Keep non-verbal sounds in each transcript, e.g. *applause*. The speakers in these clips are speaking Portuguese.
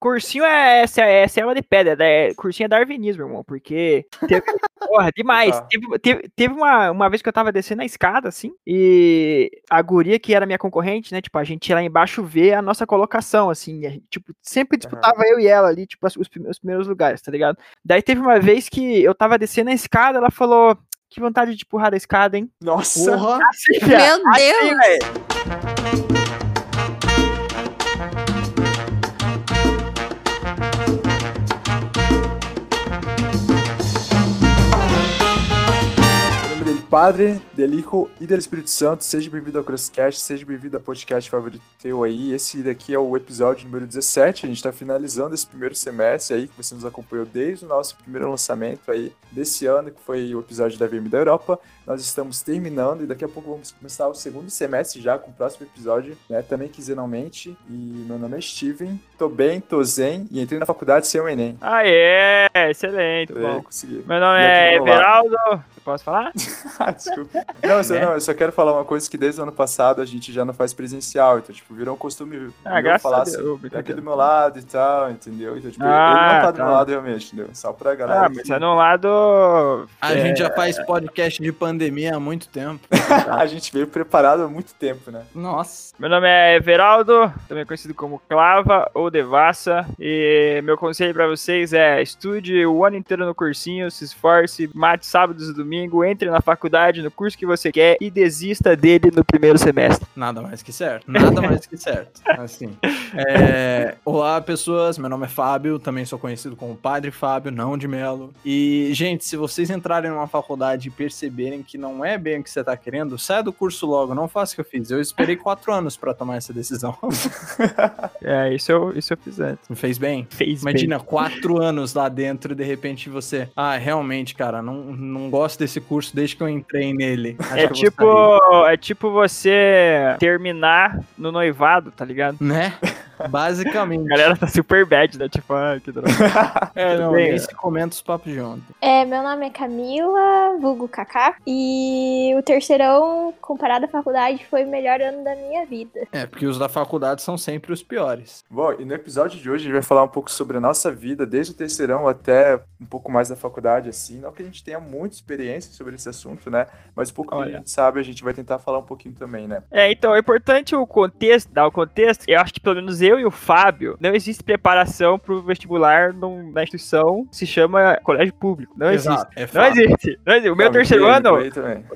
cursinho é, é, é selva de pedra, é, cursinho é darwinismo, irmão, porque teve, *laughs* porra, demais. Tá. Teve, teve, teve uma, uma vez que eu tava descendo a escada, assim, e a guria que era minha concorrente, né, tipo, a gente ia lá embaixo ver a nossa colocação, assim, e gente, tipo, sempre disputava eu e ela ali, tipo, os, os primeiros lugares, tá ligado? Daí teve uma vez que eu tava descendo a escada, ela falou, que vontade de empurrar a escada, hein? Nossa! Porra. Assim, Meu assim, Deus! Padre, del Hijo e do Espírito Santo, seja bem-vindo ao Crosscast, seja bem-vindo ao podcast favorito teu aí. Esse daqui é o episódio número 17, a gente tá finalizando esse primeiro semestre aí, que você nos acompanhou desde o nosso primeiro lançamento aí desse ano, que foi o episódio da VM da Europa. Nós estamos terminando e daqui a pouco vamos começar o segundo semestre já com o próximo episódio, né? Também quinzenalmente. E meu nome é Steven, tô bem, tô zen e entrei na faculdade sem o Enem. Aê, excelente, É, bom. consegui. Meu nome aqui é Everaldo. Eu posso falar? *laughs* Ah, desculpa. Não, eu só, Né? não, eu só quero falar uma coisa que desde o ano passado a gente já não faz presencial, então, tipo, virou um costume Ah, graças falar assim, aqui do meu lado e tal, entendeu? Então, tipo, ele Ah, não tá do tá. meu lado realmente, entendeu? Só pra galera. Ah, mas é no lado. A É. gente já faz podcast de pandemia há muito tempo. *laughs* a gente veio preparado há muito tempo, né? Nossa. Meu nome é Everaldo, também conhecido como Clava ou Devassa. E meu conselho pra vocês é estude o ano inteiro no cursinho, se esforce, mate sábados e domingo, entre na faculdade, no curso que você quer e desista dele no primeiro semestre. Nada mais que certo. Nada mais que certo. *laughs* Assim. É, Olá, pessoas. Meu nome é Fábio. Também sou conhecido como Padre Fábio, não de Melo. E, gente, se vocês entrarem numa faculdade e perceberem que não é bem o que você tá querendo, saia do curso logo. Não faça o que eu fiz. Eu esperei quatro anos pra tomar essa decisão. *laughs* É, isso eu, isso eu fiz antes. Me fez bem? Fez Imagina, quatro anos lá dentro e de repente você. Ah, realmente, cara, não, não gosto desse curso desde que eu entrei nele. Acho É tipo, é tipo você terminar no noivado, tá ligado? Né? Basicamente. A galera tá super bad, né? Tipo, ah, que droga. *laughs* É, não, bem, nem se comenta os papos de ontem. É, meu nome é Camila, vulgo Kaká, e o terceirão, comparado à faculdade, foi o melhor ano da minha vida. É, porque os da faculdade são sempre os piores. Bom, e no episódio de hoje a gente vai falar um pouco sobre a nossa vida, desde o terceirão até um pouco mais da faculdade, assim. Não que a gente tenha muita experiência sobre esse assunto, né? Mas um pouco que Olha. a gente sabe, a gente vai tentar falar um pouquinho também, né? É, então, é importante o contexto, dar o contexto. Eu acho que pelo menos eu e o Fábio, não existe preparação pro vestibular num- na instituição que se chama colégio público. Não existe. É Não existe. Não existe. O meu Não, terceiro ano.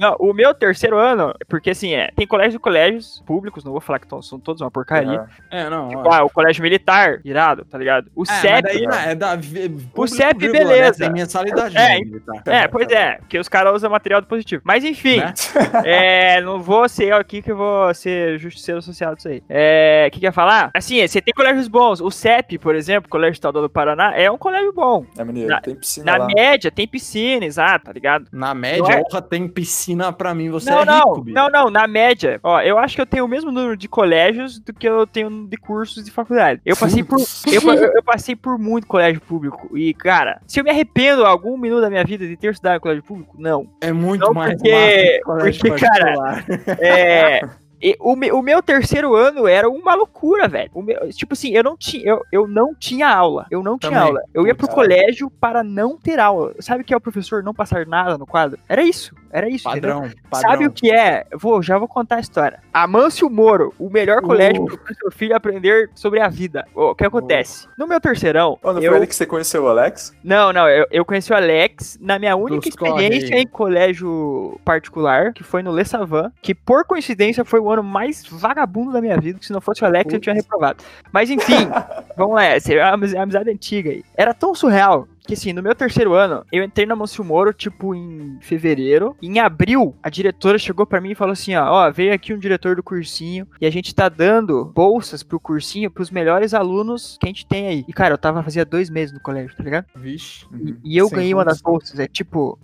Não, o meu terceiro ano, porque assim, é, tem colégio e colégios públicos, não vou falar que tão- são todos uma porcaria. Aham. É, não. Tipo, ah, o colégio militar, irado, tá ligado? O É, CEP. daí, não, é da público, CEP, vírgula, beleza. Né? Tem mensalidade. É, né, militar. É, pois é, porque os caras usam material do positivo. Mas enfim, Né? *laughs* é, não vou ser eu aqui que eu vou ser justiceiro social disso aí. É, o que que eu ia falar? Assim, você tem colégios bons. O CEP, por exemplo, Colégio Estadual do Paraná, é um colégio bom. É maneiro, Na- tem piscina Na lá. média, tem piscina, exato, tá ligado? Na média, é- tem piscina pra mim, você não, é não, rico, bicho. não, não, na média. Ó, eu acho que eu tenho o mesmo número de colégios do que eu tenho de cursos de faculdade. Eu passei por, eu, eu- passei por muito colégio público. E, cara, se eu me arrependo algum minuto da minha vida de ter estudado em colégio público, não. É muito Não, mais porque- massa que colégio porque, cara. É. *laughs* e o, me- o meu terceiro ano era uma loucura, velho. Meu- tipo assim, eu não tinha, eu, eu não tinha aula. Eu não tinha Também. aula. Eu ia pro colégio para não ter aula. Sabe o que é o professor não passar nada no quadro? Era isso. Era isso. Padrão, padrão. Sabe o que é? Vou, já vou contar a história. Amâncio Moro, o melhor Uh. colégio para o seu filho aprender sobre a vida. O que acontece? No meu terceirão, Ô, não eu... foi ele que você conheceu o Alex? Não, não, eu, eu conheci o Alex na minha única Dos corre experiência aí. em colégio particular, que foi no Le Savan, que por coincidência foi o ano mais vagabundo da minha vida, que se não fosse o Alex eu tinha reprovado. Mas enfim, *laughs* vamos lá, é uma amiz- amizade antiga aí. Era tão surreal que assim, no meu terceiro ano, eu entrei na Monsil Moro, tipo, em fevereiro. Em abril, a diretora chegou pra mim e falou assim, ó, ó, veio aqui um diretor do cursinho e a gente tá dando bolsas pro cursinho pros melhores alunos que a gente tem aí. E, cara, eu tava fazia dois meses no colégio, tá ligado? Vixe. E, e eu Sem ganhei uma das bolsas. É tipo?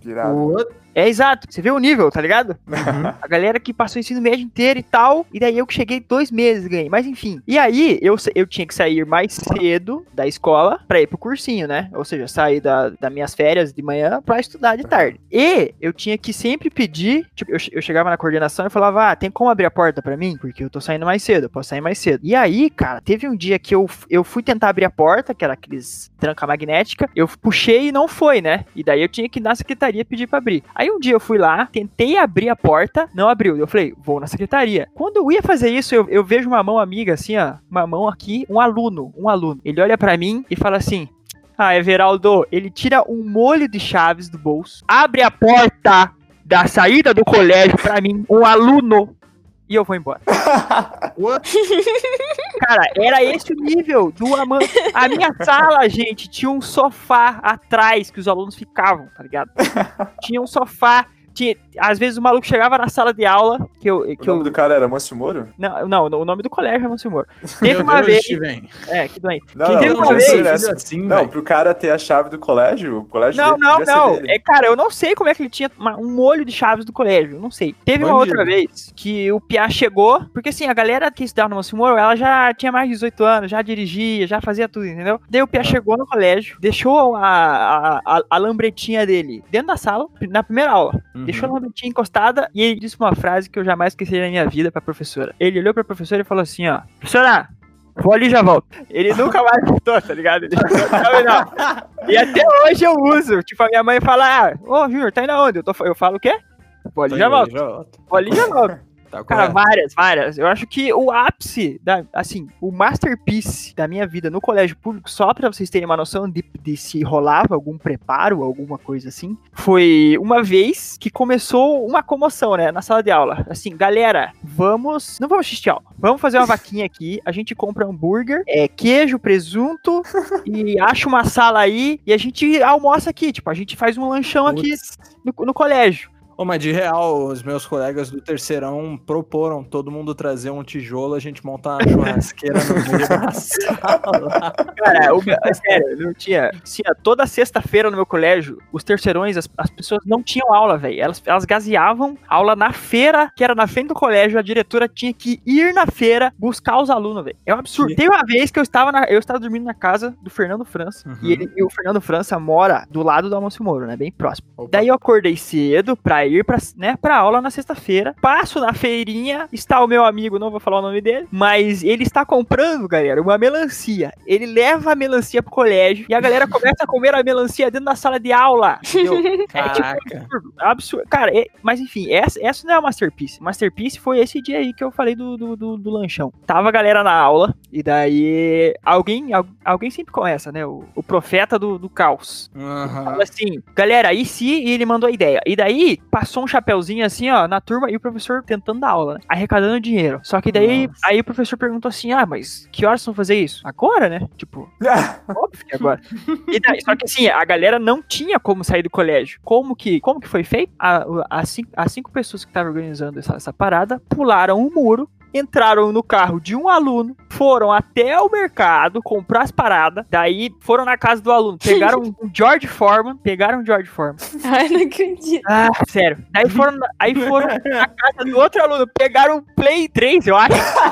É exato. Você vê o nível, tá ligado? Uhum. A galera que passou o ensino médio inteiro e tal. E daí eu que cheguei dois meses ganhei. Mas enfim. E aí eu, eu tinha que sair mais cedo da escola pra ir pro cursinho, né? Ou seja, sair da, das minhas férias de manhã pra estudar de tarde. E eu tinha que sempre pedir. Tipo, eu, eu chegava na coordenação e falava: Ah, tem como abrir a porta pra mim? Porque eu tô saindo mais cedo, eu posso sair mais cedo. E aí, cara, teve um dia que eu, eu fui tentar abrir a porta, que era aqueles tranca magnética. Eu puxei e não foi, né? E daí eu tinha que ir na secretaria pedir pra abrir. Aí um dia eu fui lá, tentei abrir a porta, não abriu. Eu falei, vou na secretaria. Quando eu ia fazer isso, eu, eu vejo uma mão amiga assim, ó. Uma mão aqui, um aluno, um aluno. Ele olha pra mim e fala assim. Ah, Everaldo, ele tira um molho de chaves do bolso, abre a porta da saída do colégio pra mim, um aluno, e eu vou embora. *laughs* Cara, era esse o nível do ama... A minha sala, gente, tinha um sofá atrás que os alunos ficavam, tá ligado? Tinha um sofá. Tinha... Às vezes o maluco chegava na sala de aula, que eu. O Que nome eu... do cara era Mancio Moro? Não, não, o nome do colégio é Monsenhor. *laughs* Teve uma Deus, vez. Steven. É, que doente. Não, não, teve não, uma vez- assim, Não, pro cara ter a chave do colégio, o colégio Não, dele não, não. É, cara, eu não sei como é que ele tinha uma- um molho de chaves do colégio. Não sei. Teve uma outra vez que o Piá chegou, porque assim, a galera que estudava no Monsimoro, ela já tinha mais de 18 anos, já dirigia, já fazia tudo, entendeu? Daí o Piá chegou no colégio, deixou a, a, a, a lambretinha dele dentro da sala, na primeira aula. Uhum. Deixou a lambretinha encostada e ele disse uma frase que eu jamais esquecerei na minha vida pra professora. Ele olhou pra professora e falou assim, ó, professora, vou ali e já volto. Ele nunca mais voltou, tá ligado? Ele não, não. E até hoje eu uso. Tipo, a minha mãe fala, ah, ô Júnior, tá indo aonde? Eu, tô, eu falo o quê? Vou ali e. Já volto. Vou ali e já volto. Tá Cara, correto. várias, várias. Eu acho que o ápice, da, assim, o masterpiece da minha vida no colégio público, só pra vocês terem uma noção de, de se rolava algum preparo, alguma coisa assim, foi uma vez que começou uma comoção, né, na sala de aula. Assim, galera, vamos. Não vamos assistir aula. Vamos fazer uma *laughs* vaquinha aqui. A gente compra hambúrguer, é, queijo, presunto e acha uma sala aí e a gente almoça aqui. Tipo, a gente faz um lanchão aqui Putz. no, no colégio. Ô, mas de real, os meus colegas do terceirão proporam todo mundo trazer um tijolo, a gente montar uma churrasqueira no meio da sala. *laughs* Cara, o, é sério, não tinha. Tinha toda sexta-feira no meu colégio, os terceirões, as, as pessoas não tinham aula, velho. Elas, elas gaseavam aula na feira, que era na frente do colégio. A diretora tinha que ir na feira buscar os alunos, velho. É um absurdo. Que- Tem uma vez que eu estava, na- eu estava dormindo na casa do Fernando França. Uhum. E, ele, e o Fernando França mora do lado do Alonso Moro, né? Bem próximo. Opa. Daí eu acordei cedo pra ir pra, né, pra aula na sexta-feira. Passo na feirinha, está o meu amigo, não vou falar o nome dele, mas ele está comprando, galera, uma melancia. Ele leva a melancia pro colégio e a galera *laughs* começa a comer a melancia dentro da sala de aula. Entendeu? *laughs* É tipo absurdo, absurdo. Cara, é- mas enfim, essa, essa não é a Masterpiece. Masterpiece foi esse dia aí que eu falei do, do, do, do lanchão. Tava a galera na aula, e daí alguém, al- alguém sempre começa, né? O, o profeta do, do caos. Aham. Fala assim, galera, e se e ele mandou a ideia? E daí passou um chapeuzinho assim, ó, na turma e o professor tentando dar aula, né? Arrecadando dinheiro. Só que daí, Nossa. aí o professor perguntou assim: ah, mas que horas vão fazer isso? Agora, né? Tipo, *laughs* óbvio que agora. E daí, só que assim, a galera não tinha como sair do colégio. Como que, como que foi feito? As cinco, as cinco pessoas que estavam organizando essa, essa parada pularam o muro. Entraram no carro de um aluno, foram até o mercado comprar as paradas, daí foram na casa do aluno, pegaram *laughs* um George Foreman, pegaram um George Foreman. Ai, não acredito. Ah, sério. Daí foram, na- aí foram na casa do outro aluno, pegaram um Play 3, eu acho.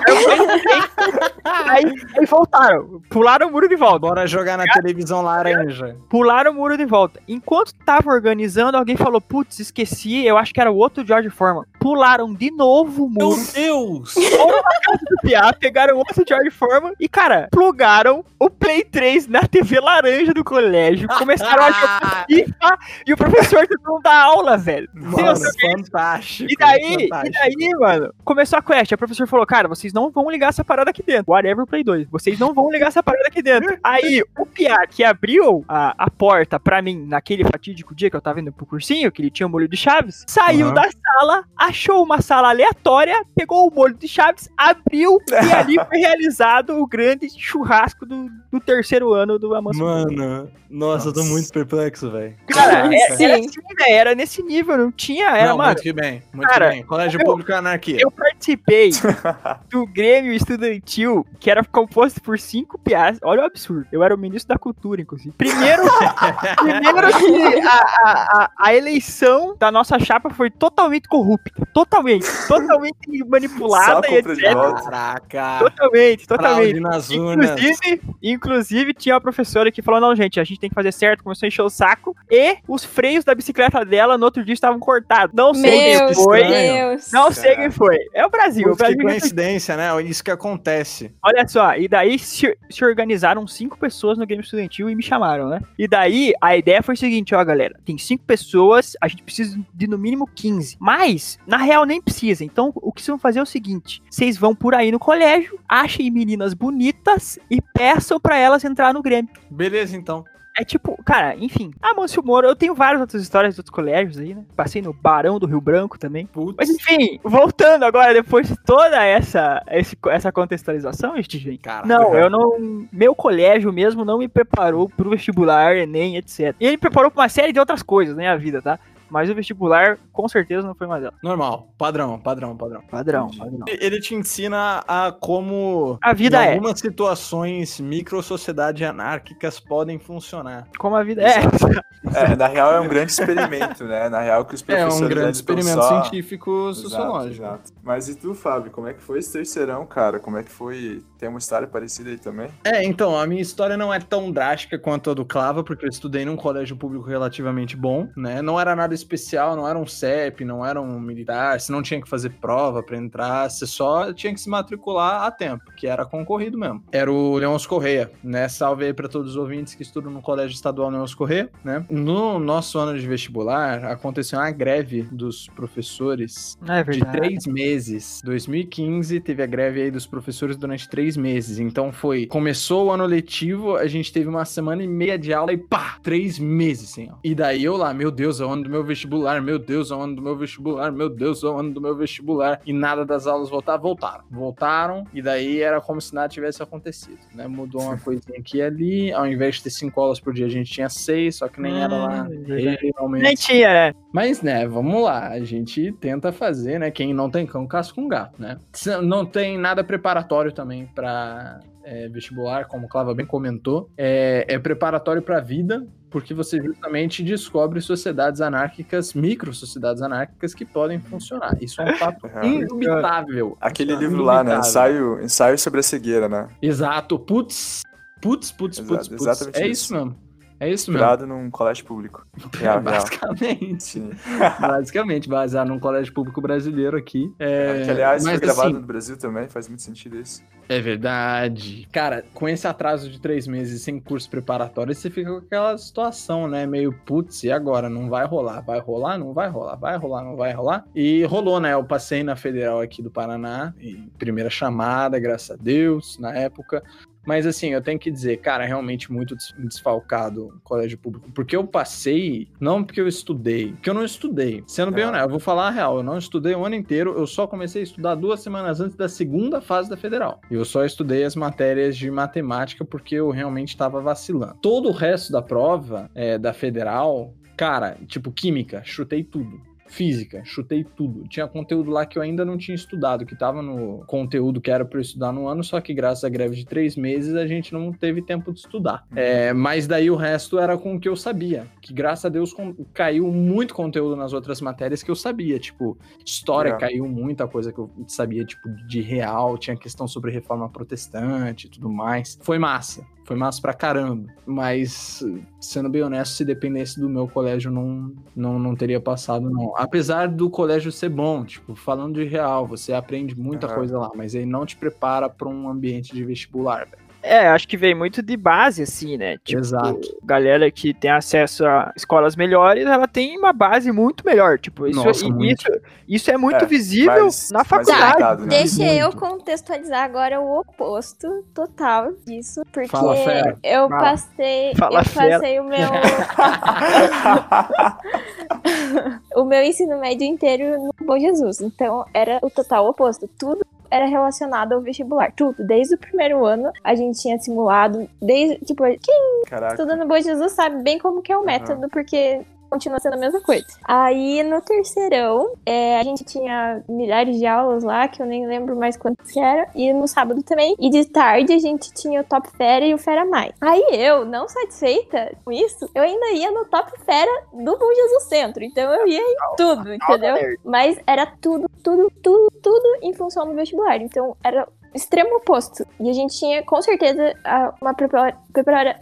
Pegaram um Play 3. aí, aí voltaram, pularam o muro de volta. Bora jogar na televisão laranja. Pularam o muro de volta. Enquanto tava organizando, alguém falou: Putz, esqueci, eu acho que era o outro George Foreman. Pularam de novo o Meu muro Deus! do PA, pegaram outro George Foreman e, cara, plugaram o Play 3 na TV laranja do colégio. *laughs* Começaram a jogar FIFA e o professor tentando dar aula, velho. Mano, fantástico. E daí, e fantástico. daí, mano, começou a quest. A professor falou, cara, vocês não vão ligar essa parada aqui dentro. Whatever Play 2. Vocês não vão ligar essa parada aqui dentro. *laughs* Aí, o Pia que abriu a, a porta pra mim naquele fatídico dia que eu tava indo pro cursinho, que ele tinha um molho de chaves, saiu Aham. da sala achou uma sala aleatória, pegou o molho de chaves, abriu e *laughs* ali foi realizado o grande churrasco do, do terceiro ano do Amanso. Mano, nossa, eu tô Nossa. muito perplexo, velho. Cara, era, era, Sim. assim, velho, era nesse nível, não tinha, era, Não, mano, muito que bem, muito cara, que bem. Colégio eu- Público é anarquia. eu participei *laughs* do Grêmio Estudantil, que era composto por cinco piás. Olha o absurdo. Eu era o ministro da cultura, inclusive. Primeiro, *laughs* primeiro que a, a, a, a eleição da nossa chapa foi totalmente corrupta. Totalmente. Totalmente *laughs* manipulada e etc. Caraca. Totalmente, totalmente. Inclusive, inclusive, tinha uma professora que falou: não, gente, a gente tem que fazer certo, começou a encher o saco. E os freios da bicicleta dela no outro dia estavam cortados. Não sei Meu quem foi. Deus. Não sei quem foi. É o Brasil. O Putz, que Brasil coincidência, né? Isso que acontece. Olha só, e daí se, se organizaram cinco pessoas no game estudantil e me chamaram, né? E daí a ideia foi o seguinte, ó, galera, tem cinco pessoas, a gente precisa de no mínimo 15. Mas, na real, nem precisa. Então, o que vocês vão fazer é o seguinte: vocês vão por aí no colégio, achem meninas bonitas e peçam pra elas entrar no Grêmio. Beleza, então. É tipo, cara, enfim. Ah, Mâncio Moro, eu tenho várias outras histórias de outros colégios aí, né? Passei no Barão do Rio Branco também. Putz. Mas enfim, voltando agora, depois de toda essa, esse- essa contextualização, gente. Caraca. Não, eu não. Meu colégio mesmo não me preparou pro vestibular, Enem, etc. E ele me preparou pra uma série de outras coisas na minha vida, tá? Mas o vestibular, com certeza, não foi uma delas. Normal. Padrão, padrão, padrão. Padrão, padrão. Ele te ensina a como A vida em é. algumas situações micro-sociedades anárquicas podem funcionar. Como a vida é. *laughs* É, na real é um grande experimento, né? Na real que os É professores um grande experimento só- científico Exato, sociológico. exato. Mas e tu, Fábio, como é que foi esse terceirão, cara? Como é que foi? Tem uma história parecida aí também? É, então, a minha história não é tão drástica quanto a do Clava, porque eu estudei num colégio público relativamente bom, né? Não era nada especial, não era um CEP, não era um militar, você não tinha que fazer prova pra entrar, você só tinha que se matricular a tempo, que era concorrido mesmo. Era o Leôncio Correia, né? Salve aí pra todos os ouvintes que estudam no Colégio Estadual Leôncio Correia, né? No nosso ano de vestibular, aconteceu uma greve dos professores É de três meses. 2015 teve a greve aí dos professores durante três meses. Então foi. Começou o ano letivo, a gente teve uma semana e meia de aula e pá! Três meses aula. E daí eu lá, meu Deus, é o ano do meu vestibular, meu Deus, é o ano do meu vestibular, meu Deus, é o ano do meu vestibular. E nada das aulas voltar, voltaram. Voltaram, e daí era como se nada tivesse acontecido, né? Mudou uma coisinha aqui e ali. Ao invés de ter cinco aulas por dia, a gente tinha seis, só que nem era lá. Verdade. Realmente. Nem tinha, né? Mas, né, vamos lá. A gente tenta fazer, né? Quem não tem cão, casca um gato, né? Não tem nada preparatório também pra é, vestibular, como o Clava bem comentou. É, é preparatório pra vida, porque você justamente descobre sociedades anárquicas, micro-sociedades anárquicas que podem funcionar. Isso é um fato Uhum. indubitável. Aquele é livro lá, né? indubitável. Ensaio, ensaio sobre a cegueira, né? Exato. Putz, putz, putz, putz, putz. É isso. isso mesmo. É isso mesmo. Num colégio público. *laughs* Real. Basicamente. *laughs* Basicamente, baseado num colégio público brasileiro aqui. É, que, aliás, foi mas, gravado assim, no Brasil também, faz muito sentido isso. É verdade. Cara, com esse atraso de três meses sem curso preparatório, você fica com aquela situação, né? Meio, putz, e agora? Não vai rolar? Vai rolar? Não vai rolar? Vai rolar? Não vai rolar? E rolou, né? Eu passei na Federal aqui do Paraná, em primeira chamada, graças a Deus, na época. Mas assim, eu tenho que dizer, cara, realmente muito des- desfalcado o colégio público. Porque eu passei, não porque eu estudei, porque eu não estudei. Sendo bem É. honesto, eu vou falar a real, eu não estudei o ano inteiro, eu só comecei a estudar duas semanas antes da segunda fase da federal. E eu só estudei as matérias de matemática porque eu realmente estava vacilando. Todo o resto da prova é, da federal, cara, tipo química, chutei tudo. Física, chutei tudo. Tinha conteúdo lá que eu ainda não tinha estudado, que tava no conteúdo que era para eu estudar no ano, só que graças à greve de três meses a gente não teve tempo de estudar. É, mas daí o resto era com o que eu sabia. Que graças a Deus caiu muito conteúdo nas outras matérias que eu sabia. Tipo, história Legal. caiu muita coisa que eu sabia, tipo, de real. Tinha questão sobre reforma protestante e tudo mais. Foi massa. Foi massa pra caramba. Mas, sendo bem honesto, se dependesse do meu colégio, não, não, não teria passado, não. Apesar do colégio ser bom, tipo, falando de real, você aprende muita Aham. coisa lá, mas ele não te prepara pra um ambiente de vestibular, velho. É, acho que vem muito de base, assim, né? Tipo, Exato. galera que tem acesso a escolas melhores, ela tem uma base muito melhor. Tipo, isso, Nossa, e- muito. isso, isso é muito É, visível mais- na faculdade. né? Deixa eu contextualizar agora o oposto total disso, porque Fala, eu Fala. passei, Fala, eu fera. passei o meu *laughs* *laughs* o meu ensino médio inteiro no Bom Jesus. Então era o total oposto. Tudo era relacionado ao vestibular. Tudo. Desde o primeiro ano a gente tinha simulado. Desde, tipo, quem Caraca. estuda no Bom Jesus sabe bem como que é o método, porque continua sendo a mesma coisa. Aí no terceirão, é, a gente tinha milhares de aulas lá, que eu nem lembro mais quantas que era, e no sábado também. E de tarde a gente tinha o Top Fera e o Fera Mais. Aí eu, não satisfeita com isso, eu ainda ia no Top Fera do Bom Jesus Centro. Então eu ia em tudo, entendeu? Mas era tudo, tudo, tudo, tudo em função do vestibular. Então era extremo oposto. E a gente tinha, com certeza, uma prepara... prepara...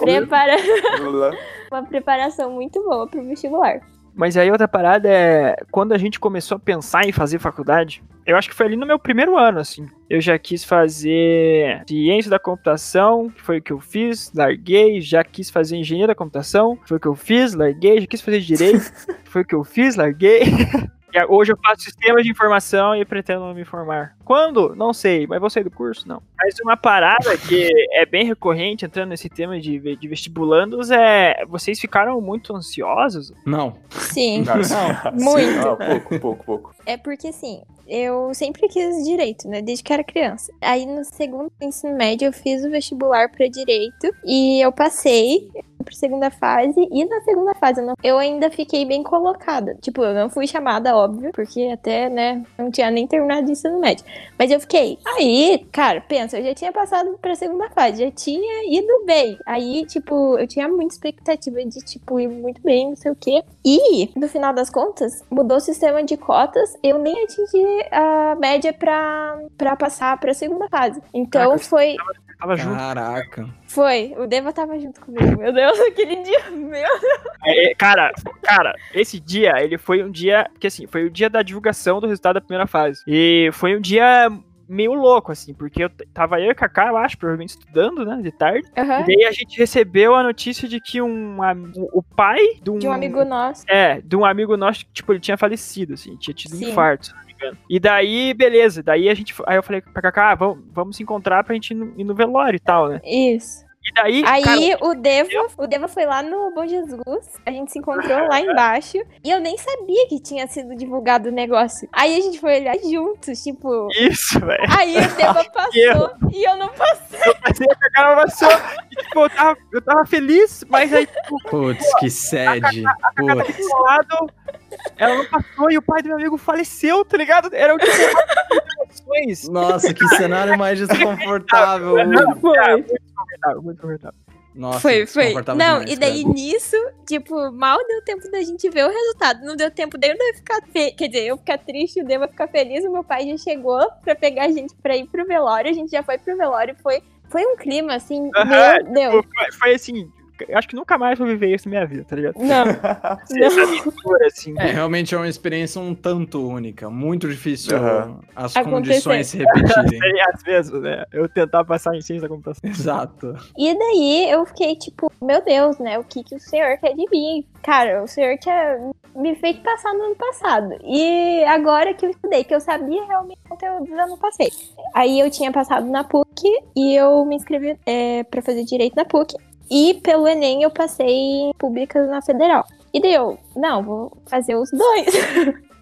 prepara... *laughs* uma preparação muito boa pro vestibular. Mas aí outra parada é quando a gente começou a pensar em fazer faculdade, eu acho que foi ali no meu primeiro ano, assim. Eu já quis fazer ciência da computação, que foi o que eu fiz, larguei, já quis fazer engenharia da computação, foi o que eu fiz, larguei, já quis fazer direito, *laughs* foi o que eu fiz, larguei. *laughs* E hoje eu faço sistemas de informação e pretendo me formar. Quando? Não sei, mas vou sair do curso? Não. Mas uma parada que é bem recorrente entrando nesse tema de, de vestibulandos é vocês ficaram muito ansiosos Não. Sim. Não, Não, muito. Não, pouco, pouco, pouco. É porque assim, eu sempre quis direito, né? Desde que era criança. Aí no segundo ensino médio eu fiz o vestibular pra direito e eu passei pra segunda fase e na segunda fase eu, não- eu ainda fiquei bem colocada. Tipo, eu não fui chamada, óbvio, porque até, né, não tinha nem terminado o ensino médio. Mas eu fiquei. Aí, cara, pensa, eu já tinha passado pra segunda fase, já tinha ido bem. Aí, tipo, eu tinha muita expectativa de, tipo, ir muito bem, não sei o quê. E, no final das contas, mudou o sistema de cotas, eu nem atingi a média pra, pra passar pra segunda fase. Então Caraca, foi. Tava junto. Caraca. Foi. O Deva tava junto comigo. Meu Deus, aquele dia. Meu É, cara, cara, esse dia, ele foi um dia. Porque assim, foi o dia da divulgação do resultado da primeira fase. E foi um dia meio louco, assim, porque eu tava eu e Kaká, eu acho, provavelmente estudando, né, de tarde. Aham. E daí a gente recebeu a notícia de que um, am- o pai de um, De um amigo nosso. É, de um amigo nosso, que, tipo, ele tinha falecido, assim, tinha tido um Sim. infarto, se não me engano. E daí, beleza, daí a gente. Aí eu falei pra Kaká, ah, vamos, vamos se encontrar pra gente ir no, ir no velório e tal, né? Isso. E daí. Aí cara, o Deva, o Deva foi lá no Bom Jesus, a gente se encontrou lá embaixo, e eu nem sabia que tinha sido divulgado o negócio. Aí a gente foi olhar juntos, tipo. Isso, velho. Aí o Deva passou e eu não passei. Passei a Kaká passou. E, tipo, eu tava, eu tava feliz, mas aí, tipo, Putz, que sede. Putz. do lado, ela não passou e o pai do meu amigo faleceu, tá ligado? Era o tipo. Nossa, que cenário mais desconfortável. Foi. Muito desconfortável. Nossa, Foi, foi. Não, demais, e daí cara. nisso, tipo, mal deu tempo da gente ver o resultado. Não deu tempo daí eu não ia ficar. Fe... Quer dizer, eu ficar triste, o Deva ficar feliz. O meu pai já chegou pra pegar a gente pra ir pro velório. A gente já foi pro velório. Foi, foi um clima assim. Aham, meu Deus. Foi, foi assim, eu acho que nunca mais vou viver isso na minha vida, tá ligado? Não. *laughs* Essa aventura, assim. É, realmente é uma experiência um tanto única. Muito difícil Aham. as Acontecer. condições se *laughs* repetirem. Às vezes, né? Eu tentar passar em ciência da computação. Exato. E daí eu fiquei tipo, meu Deus, né? O que, que o senhor quer de mim? Cara, o senhor tinha me feito passar no ano passado. E agora que eu estudei, que eu sabia realmente o conteúdo, eu não passei. Aí eu tinha passado na PUC e eu me inscrevi é, pra fazer direito na PUC. E pelo Enem eu passei em públicas na Federal. E daí eu, não, vou fazer os dois. *laughs*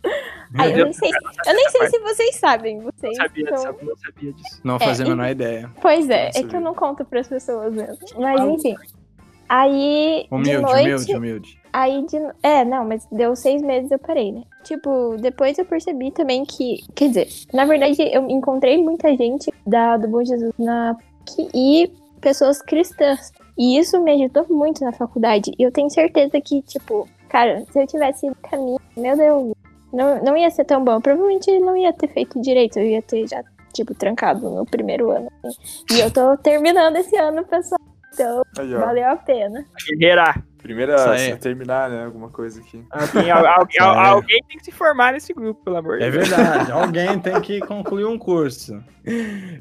Aí eu nem sei, eu nem sei se vocês sabem. Vocês Não sabia, sabe, não sabia disso. Não É, fazia a e- menor ideia. Pois é, é que eu não conto pras pessoas mesmo. Mas enfim. Aí, de Humilde, noite, humilde, humilde. aí de... É, não, mas deu seis meses eu parei, né? Tipo, depois eu percebi também que... Quer dizer, na verdade, eu encontrei muita gente da, do Bom Jesus na e pessoas cristãs. E isso me ajudou muito na faculdade. E eu tenho certeza que, tipo, cara, se eu tivesse ido caminho, meu Deus, não, não ia ser tão bom. Eu provavelmente não ia ter feito direito, eu ia ter já, tipo, trancado no primeiro ano. assim. E eu tô terminando esse ano, pessoal. Então, Aí, valeu a pena. Guerreira. Primeira a terminar, né? Alguma coisa aqui. Alguém, al- al- alguém tem que se formar nesse grupo, pelo amor de É Deus. verdade, *laughs* alguém tem que concluir um curso.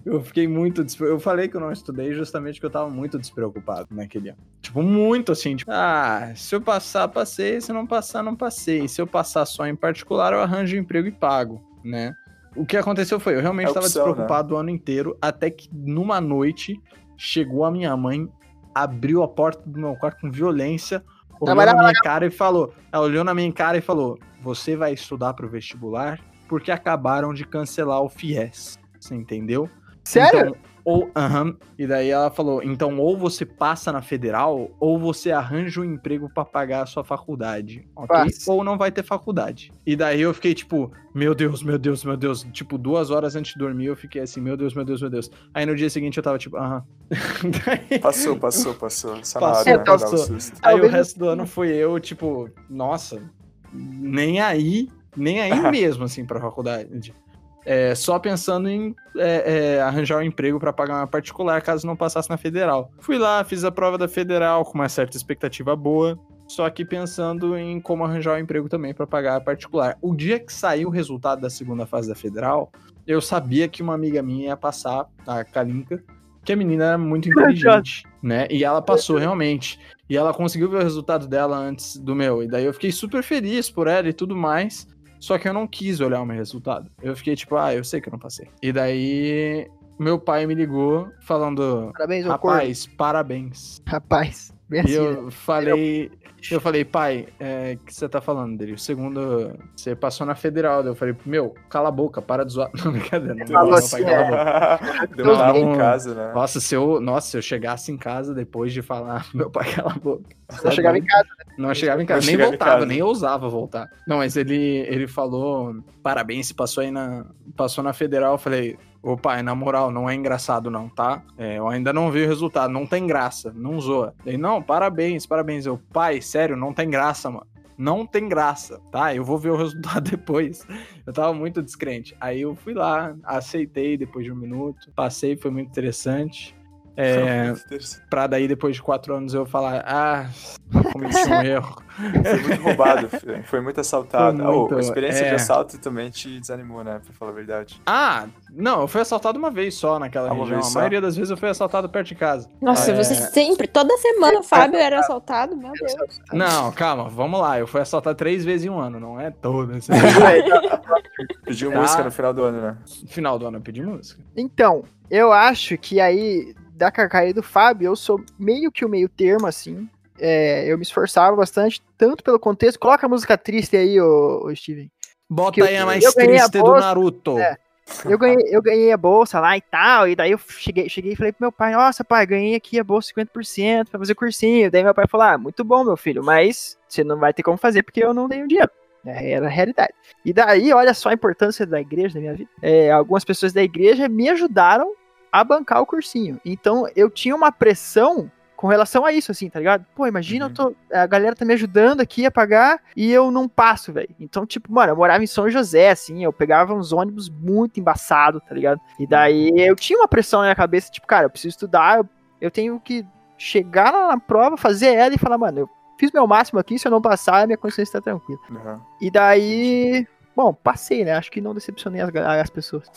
Eu fiquei muito despreocupado. Eu falei que eu não estudei justamente porque eu tava muito despreocupado naquele ano. Tipo, muito assim, tipo, ah, se eu passar, passei, se não passar, não passei. Se eu passar só em particular, eu arranjo emprego e pago, né? O que aconteceu foi, eu realmente É tava opção, despreocupado o ano inteiro, até que numa noite chegou a minha mãe, abriu a porta do meu quarto com violência, Olhou na minha cara e falou. Ela olhou na minha cara e falou: Você vai estudar pro vestibular porque acabaram de cancelar o FIES. Você entendeu? Sério? Então, ou, aham. E daí ela falou: então, ou você passa na federal, ou você arranja um emprego pra pagar a sua faculdade, ok? Passa. Ou não vai ter faculdade. E daí eu fiquei tipo, meu Deus, meu Deus, meu Deus. Tipo, duas horas antes de dormir, eu fiquei assim, meu Deus, meu Deus, meu Deus. Aí no dia seguinte eu tava tipo, aham. Daí- *laughs* Passou, passou, passou. Só Passou, né? Aí Talvez o resto do ano foi eu, tipo, nossa, nem aí, nem aí *laughs* mesmo, assim, pra faculdade. É, só pensando em é, é, arranjar um emprego pra pagar uma particular caso não passasse na federal. Fui lá, fiz a prova da federal com uma certa expectativa boa, só que pensando em como arranjar um emprego também pra pagar a particular. O dia que saiu o resultado da segunda fase da federal, eu sabia que uma amiga minha ia passar, a Kalinka, que a menina era muito *laughs* inteligente, né? E ela passou realmente. E ela conseguiu ver o resultado dela antes do meu. E daí eu fiquei super feliz por ela e tudo mais. Só que eu não quis olhar o meu resultado. Eu fiquei tipo, ah, eu sei que eu não passei. E daí meu pai me ligou falando, Parabéns, corno. rapaz, parabéns. Rapaz, bem E assim. né? eu falei, eu falei, pai, é, o que você tá falando dele? O segundo, você passou na federal. Eu falei, meu, cala a boca, para de zoar. *laughs* Não, brincadeira, não, meu assim, pai, cala a boca. *laughs* Deu Não, não. em casa, né? Nossa, se eu, nossa, se eu chegasse em casa depois de falar, *laughs* meu pai, cala a boca. Eu chegava em casa. Não chegava em casa, Não nem voltava, casa. nem ousava voltar. Não, mas ele, ele falou, parabéns, se passou aí na, passou na federal. Eu falei, ô pai, na moral, não é engraçado não, tá? É, eu ainda não vi o resultado, não tem graça, não zoa. Ele, não, parabéns, parabéns. Eu, pai, sério, não tem graça, mano. Não tem graça, tá? Eu vou ver o *laughs* resultado depois. Eu tava muito descrente. Aí eu fui lá, aceitei depois de um minuto, passei, foi muito interessante. É, pra daí, depois de quatro anos, eu falar, ah, cometi um *laughs* erro. Foi muito roubado, foi- muito assaltado. Foi muito, a experiência de é. assalto também te desanimou, né? Pra falar a verdade. Ah, não, eu fui assaltado uma vez só naquela uma região. vez A só? maioria das vezes eu fui assaltado perto de casa. Nossa, É. você sempre, toda semana o Fábio era assaltado, meu Deus. Não, calma, vamos lá. Eu fui assaltado três vezes em um ano, não é todo *laughs* Pediu Tá. música no final do ano, né? final do ano eu pedi música. Então, eu acho que aí, da Cacá e do Fábio, eu sou meio que o meio termo, assim. É, eu me esforçava bastante, tanto pelo contexto. Coloca a música triste aí, ô, ô Steven. Bota eu- aí a mais eu ganhei a triste do bolsa, Naruto. é. Eu ganhei, eu ganhei a bolsa lá e tal, e daí eu cheguei, cheguei e falei pro meu pai, nossa pai, ganhei aqui a bolsa 50% pra fazer cursinho. Daí meu pai falou, ah, muito bom, meu filho, mas você não vai ter como fazer porque eu não tenho dinheiro. É, Era a realidade. E daí, olha só a importância da igreja na minha vida. É, algumas pessoas da igreja me ajudaram a bancar o cursinho. Então eu tinha uma pressão com relação a isso, assim, tá ligado? Pô, imagina, Uhum. eu tô, a galera tá me ajudando aqui a pagar e eu não passo, velho. Então, tipo, mano, eu morava em São José, assim, eu pegava uns ônibus muito embaçados, tá ligado? E daí eu tinha uma pressão na minha cabeça, tipo, cara, eu preciso estudar, eu, eu tenho que chegar lá na prova, fazer ela e falar, mano, eu fiz meu máximo aqui, se eu não passar, minha consciência tá tranquila. Uhum. E daí. Bom, passei, né? Acho que não decepcionei as, as pessoas.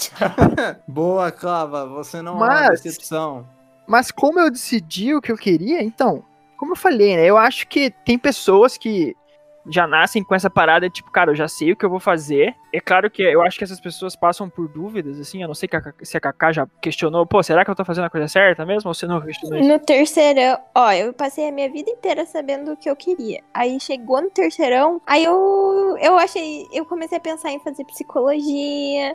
*laughs* Boa, Clava, você não é Mas- uma decepção. Mas como eu decidi o que eu queria, então, como eu falei, né? Eu acho que tem pessoas que já nascem com essa parada, tipo, cara, eu já sei o que eu vou fazer. É claro que eu acho que essas pessoas passam por dúvidas, assim, eu não sei se a Kaká já questionou, pô, será que eu tô fazendo a coisa certa mesmo? Ou você não questionou isso? No terceirão, ó, eu passei a minha vida inteira sabendo o que eu queria. Aí chegou no terceirão, aí eu, eu achei, eu comecei a pensar em fazer psicologia.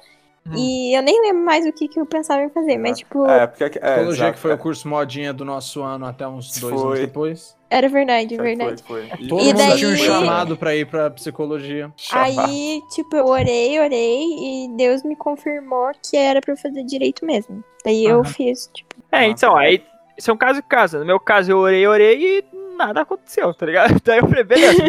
Hum. E eu nem lembro mais o que, que eu pensava em fazer, mas tipo, É, porque. É, Psicologia exato, que foi o é. curso modinha do nosso ano até uns dois Foi. anos depois. era verdade, Foi, verdade. foi, foi. Todo E mundo daí- tinha um chamado pra ir pra psicologia. Aí, tipo, eu orei, orei, e Deus me confirmou que era pra eu fazer direito mesmo. Daí eu Aham. fiz, tipo, É, então, aí isso é um caso e caso. No meu caso, eu orei, orei e nada aconteceu, tá ligado? *laughs* Daí eu falei, beleza,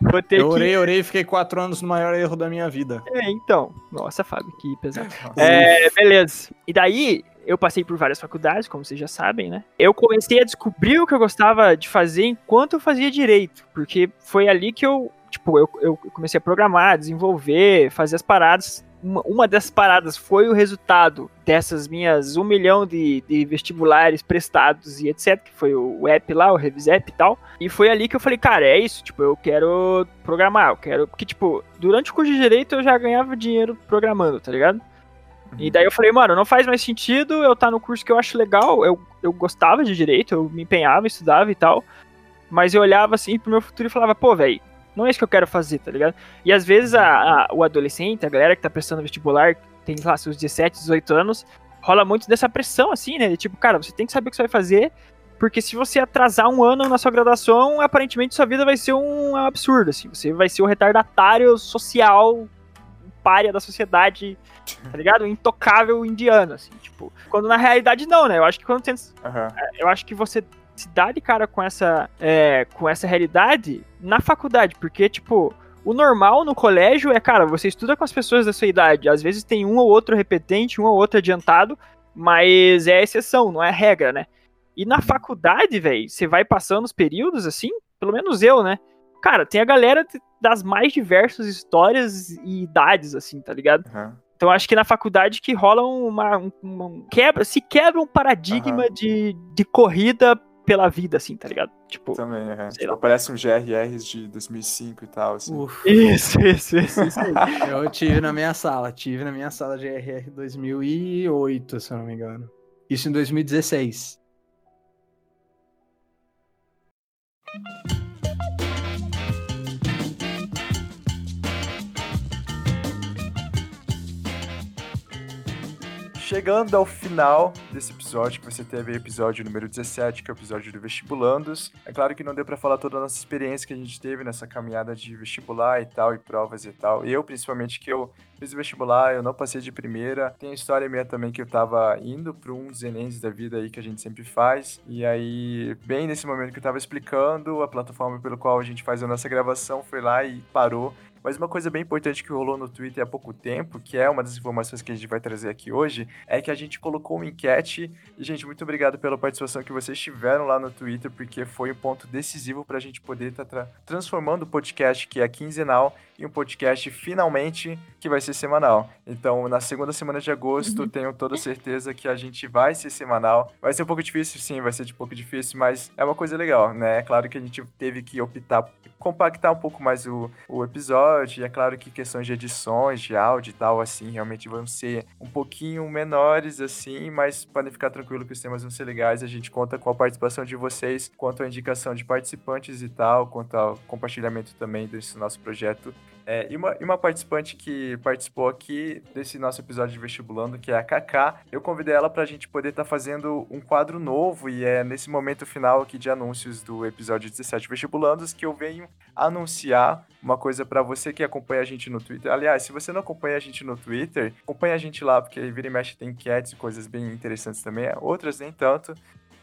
vou ter Eu que... orei, orei e fiquei quatro anos no maior erro da minha vida. É, então. Nossa, Fábio, que pesado. Nossa. É, beleza. E daí, eu passei por várias faculdades, como vocês já sabem, né? Eu comecei a descobrir o que eu gostava de fazer enquanto eu fazia direito, porque foi ali que eu, tipo, eu, eu comecei a programar, desenvolver, fazer as paradas. Uma, uma dessas paradas foi o resultado dessas minhas um milhão de, de vestibulares prestados e etc, que foi o app lá, o Revisep e tal. E foi ali que eu falei, cara, é isso, tipo, eu quero programar, eu quero. Porque, tipo, durante o curso de direito eu já ganhava dinheiro programando, tá ligado? E daí eu falei, mano, não faz mais sentido eu estar no curso que eu acho legal. Eu, eu gostava de direito, eu me empenhava, estudava e tal. mas eu olhava assim pro meu futuro e falava, pô, velho, não é isso que eu quero fazer, tá ligado? E às vezes a, a, o adolescente, a galera que tá prestando vestibular, tem lá seus 17, 18 anos, rola muito dessa pressão, assim, né? De, tipo, cara, você tem que saber o que você vai fazer, porque se você atrasar um ano na sua graduação, aparentemente sua vida vai ser um absurdo, assim. Você vai ser o retardatário social, párea da sociedade, tá ligado? intocável indiano, assim, tipo. Quando na realidade não, né? Eu acho que quando você, uhum. eu acho que você se dá de cara com essa, é, com essa realidade na faculdade, porque, tipo, o normal no colégio é, cara, você estuda com as pessoas da sua idade. Às vezes tem um ou outro repetente, um ou outro adiantado, mas é exceção, não é regra, né? E na faculdade, velho, você vai passando os períodos assim, pelo menos eu, né? Cara, tem a galera das mais diversas histórias e idades, assim, tá ligado? Uhum. Então acho que na faculdade que rola uma, uma quebra, se quebra um paradigma uhum. de, de corrida pela vida, assim, tá ligado? Tipo. Também, é. Tipo, parece um GRRs de 2005 e tal, assim. Uf. Isso, isso, isso, isso aí. *laughs* Eu tive na minha sala, tive na minha sala GRR 2008, se eu não me engano. Isso em 2016. Chegando ao final desse episódio, que você teve episódio número 17, que é o episódio do Vestibulandos. É claro que não deu para falar toda a nossa experiência que a gente teve nessa caminhada de vestibular e tal, e provas e tal. Eu, principalmente, que eu fiz o vestibular, eu não passei de primeira. Tem a história minha também que eu tava indo para um dos Enems da vida aí que a gente sempre faz. E aí, bem nesse momento que eu tava explicando, a plataforma pelo qual a gente faz a nossa gravação foi lá e parou mas uma coisa bem importante que rolou no Twitter há pouco tempo, que é uma das informações que a gente vai trazer aqui hoje, é que a gente colocou uma enquete. E, gente, muito obrigado pela participação que vocês tiveram lá no Twitter, porque foi um ponto decisivo para a gente poder estar tá tra transformando o podcast, que é quinzenal, em um podcast finalmente que vai ser semanal. Então, na segunda semana de agosto, uhum. tenho toda certeza que a gente vai ser semanal. Vai ser um pouco difícil, sim, vai ser um pouco difícil, mas é uma coisa legal, né? É claro que a gente teve que optar, compactar um pouco mais o, o episódio, e é claro que questões de edições, de áudio e tal, assim, realmente vão ser um pouquinho menores, assim, mas podem ficar tranquilo que os temas vão ser legais. A gente conta com a participação de vocês, quanto à indicação de participantes e tal, quanto ao compartilhamento também desse nosso projeto é, e, uma, e uma participante que participou aqui desse nosso episódio de Vestibulando, que é a Kaká, eu convidei ela para a gente poder estar tá fazendo um quadro novo e é nesse momento final aqui de anúncios do episódio 17 Vestibulandos que eu venho anunciar uma coisa para você que acompanha a gente no Twitter. Aliás, se você não acompanha a gente no Twitter, acompanha a gente lá, porque vira e mexe tem enquetes e coisas bem interessantes também, outras nem tanto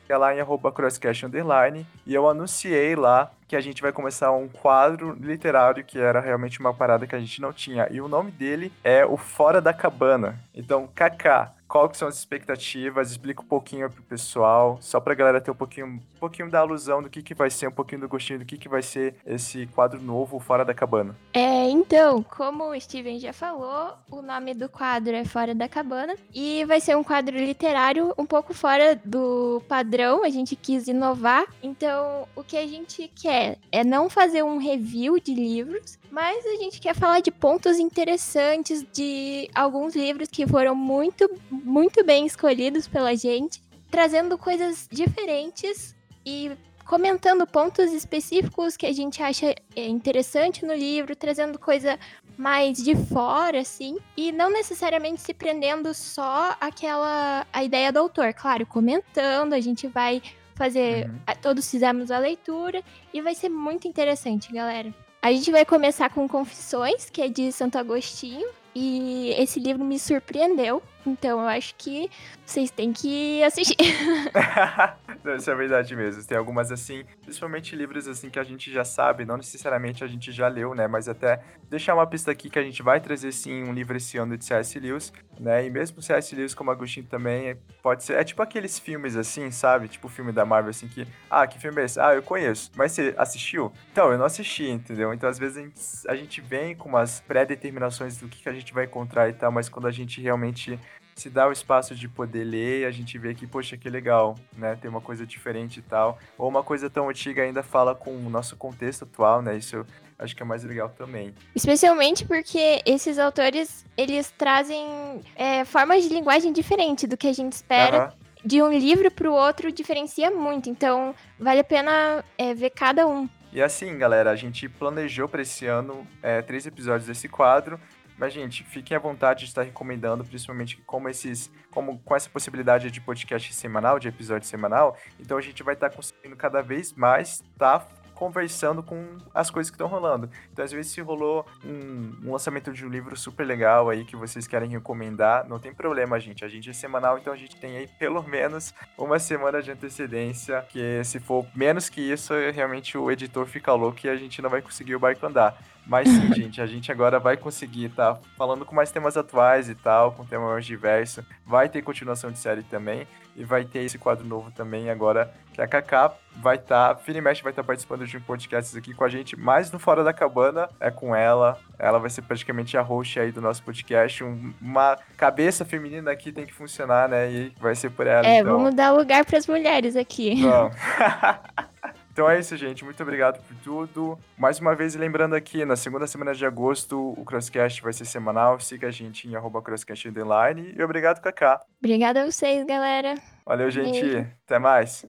é lá em arroba crosscast underline, e eu anunciei lá que a gente vai começar um quadro literário que era realmente uma parada que a gente não tinha. E o nome dele é o Fora da Cabana. Então, Kaká, qual que são as expectativas, explica um pouquinho pro pessoal, só pra galera ter um pouquinho, um pouquinho da alusão do que, que vai ser, um pouquinho do gostinho do que, que vai ser esse quadro novo, Fora da Cabana. É, então, como o Steven já falou, o nome do quadro é Fora da Cabana e vai ser um quadro literário um pouco fora do padrão, a gente quis inovar, então o que a gente quer é não fazer um review de livros, mas a gente quer falar de pontos interessantes de alguns livros que foram muito, muito bem escolhidos pela gente, trazendo coisas diferentes e comentando pontos específicos que a gente acha é, interessante no livro, trazendo coisa mais de fora, assim, e não necessariamente se prendendo só aquela a ideia do autor. Claro, comentando, a gente vai fazer. Uhum. Todos fizemos a leitura e vai ser muito interessante, galera. A gente vai começar com Confissões, que é de Santo Agostinho. E esse livro me surpreendeu. Então eu acho que vocês têm que assistir. *laughs* não, isso é verdade mesmo. Tem algumas assim, principalmente livros assim que a gente já sabe, não necessariamente a gente já leu, né? Mas até deixar uma pista aqui que a gente vai trazer sim um livro esse ano de C.S. Lewis, né? E mesmo C.S. Lewis como Agostinho também pode ser. É tipo aqueles filmes assim, sabe? Tipo o filme da Marvel assim que, ah, que filme é esse? Ah, eu conheço. Mas você assistiu? Então, eu não assisti, entendeu? Então às vezes a gente, a gente vem com umas pré-determinações do que, que a gente vai encontrar e tal, mas quando a gente realmente se dá o espaço de poder ler, a gente vê que, poxa, que legal, né? Tem uma coisa diferente e tal. Ou uma coisa tão antiga ainda fala com o nosso contexto atual, né? Isso eu acho que é mais legal também. Especialmente porque esses autores, eles trazem é, formas de linguagem diferente do que a gente espera. Uhum. de um livro pro outro diferencia muito. Então, vale a pena é, ver cada um. E assim, galera, a gente planejou para esse ano é, três episódios desse quadro. Mas, gente, fiquem à vontade de estar recomendando, principalmente como esses. como com essa possibilidade de podcast semanal, de episódio semanal. Então a gente vai estar conseguindo cada vez mais estar conversando com as coisas que estão rolando. Então, às vezes, se rolou um, um, lançamento de um livro super legal aí que vocês querem recomendar, não tem problema, gente. A gente é semanal, então a gente tem aí pelo menos uma semana de antecedência. Que se for menos que isso, realmente o editor fica louco e a gente não vai conseguir o barco andar. Mas sim, gente, a gente agora vai conseguir tá falando com mais temas atuais e tal, com temas mais diversos. Vai ter continuação de série também. E vai ter esse quadro novo também agora, que a Kaká vai estar, tá, Fini Mesh vai estar tá participando de um podcast aqui com a gente, mas no Fora da Cabana é com ela. Ela vai ser praticamente a host aí do nosso podcast. Um, uma cabeça feminina aqui tem que funcionar, né? E vai ser por ela. É, então. vamos dar lugar para as mulheres aqui. Vamos. *laughs* *laughs* Então é isso, gente. Muito obrigado por tudo. Mais uma vez, lembrando aqui, na segunda semana de agosto, o Crosscast vai ser semanal. Siga a gente em arroba crosscast E obrigado, Kaká. Obrigada a vocês, galera. Valeu, gente. Até mais.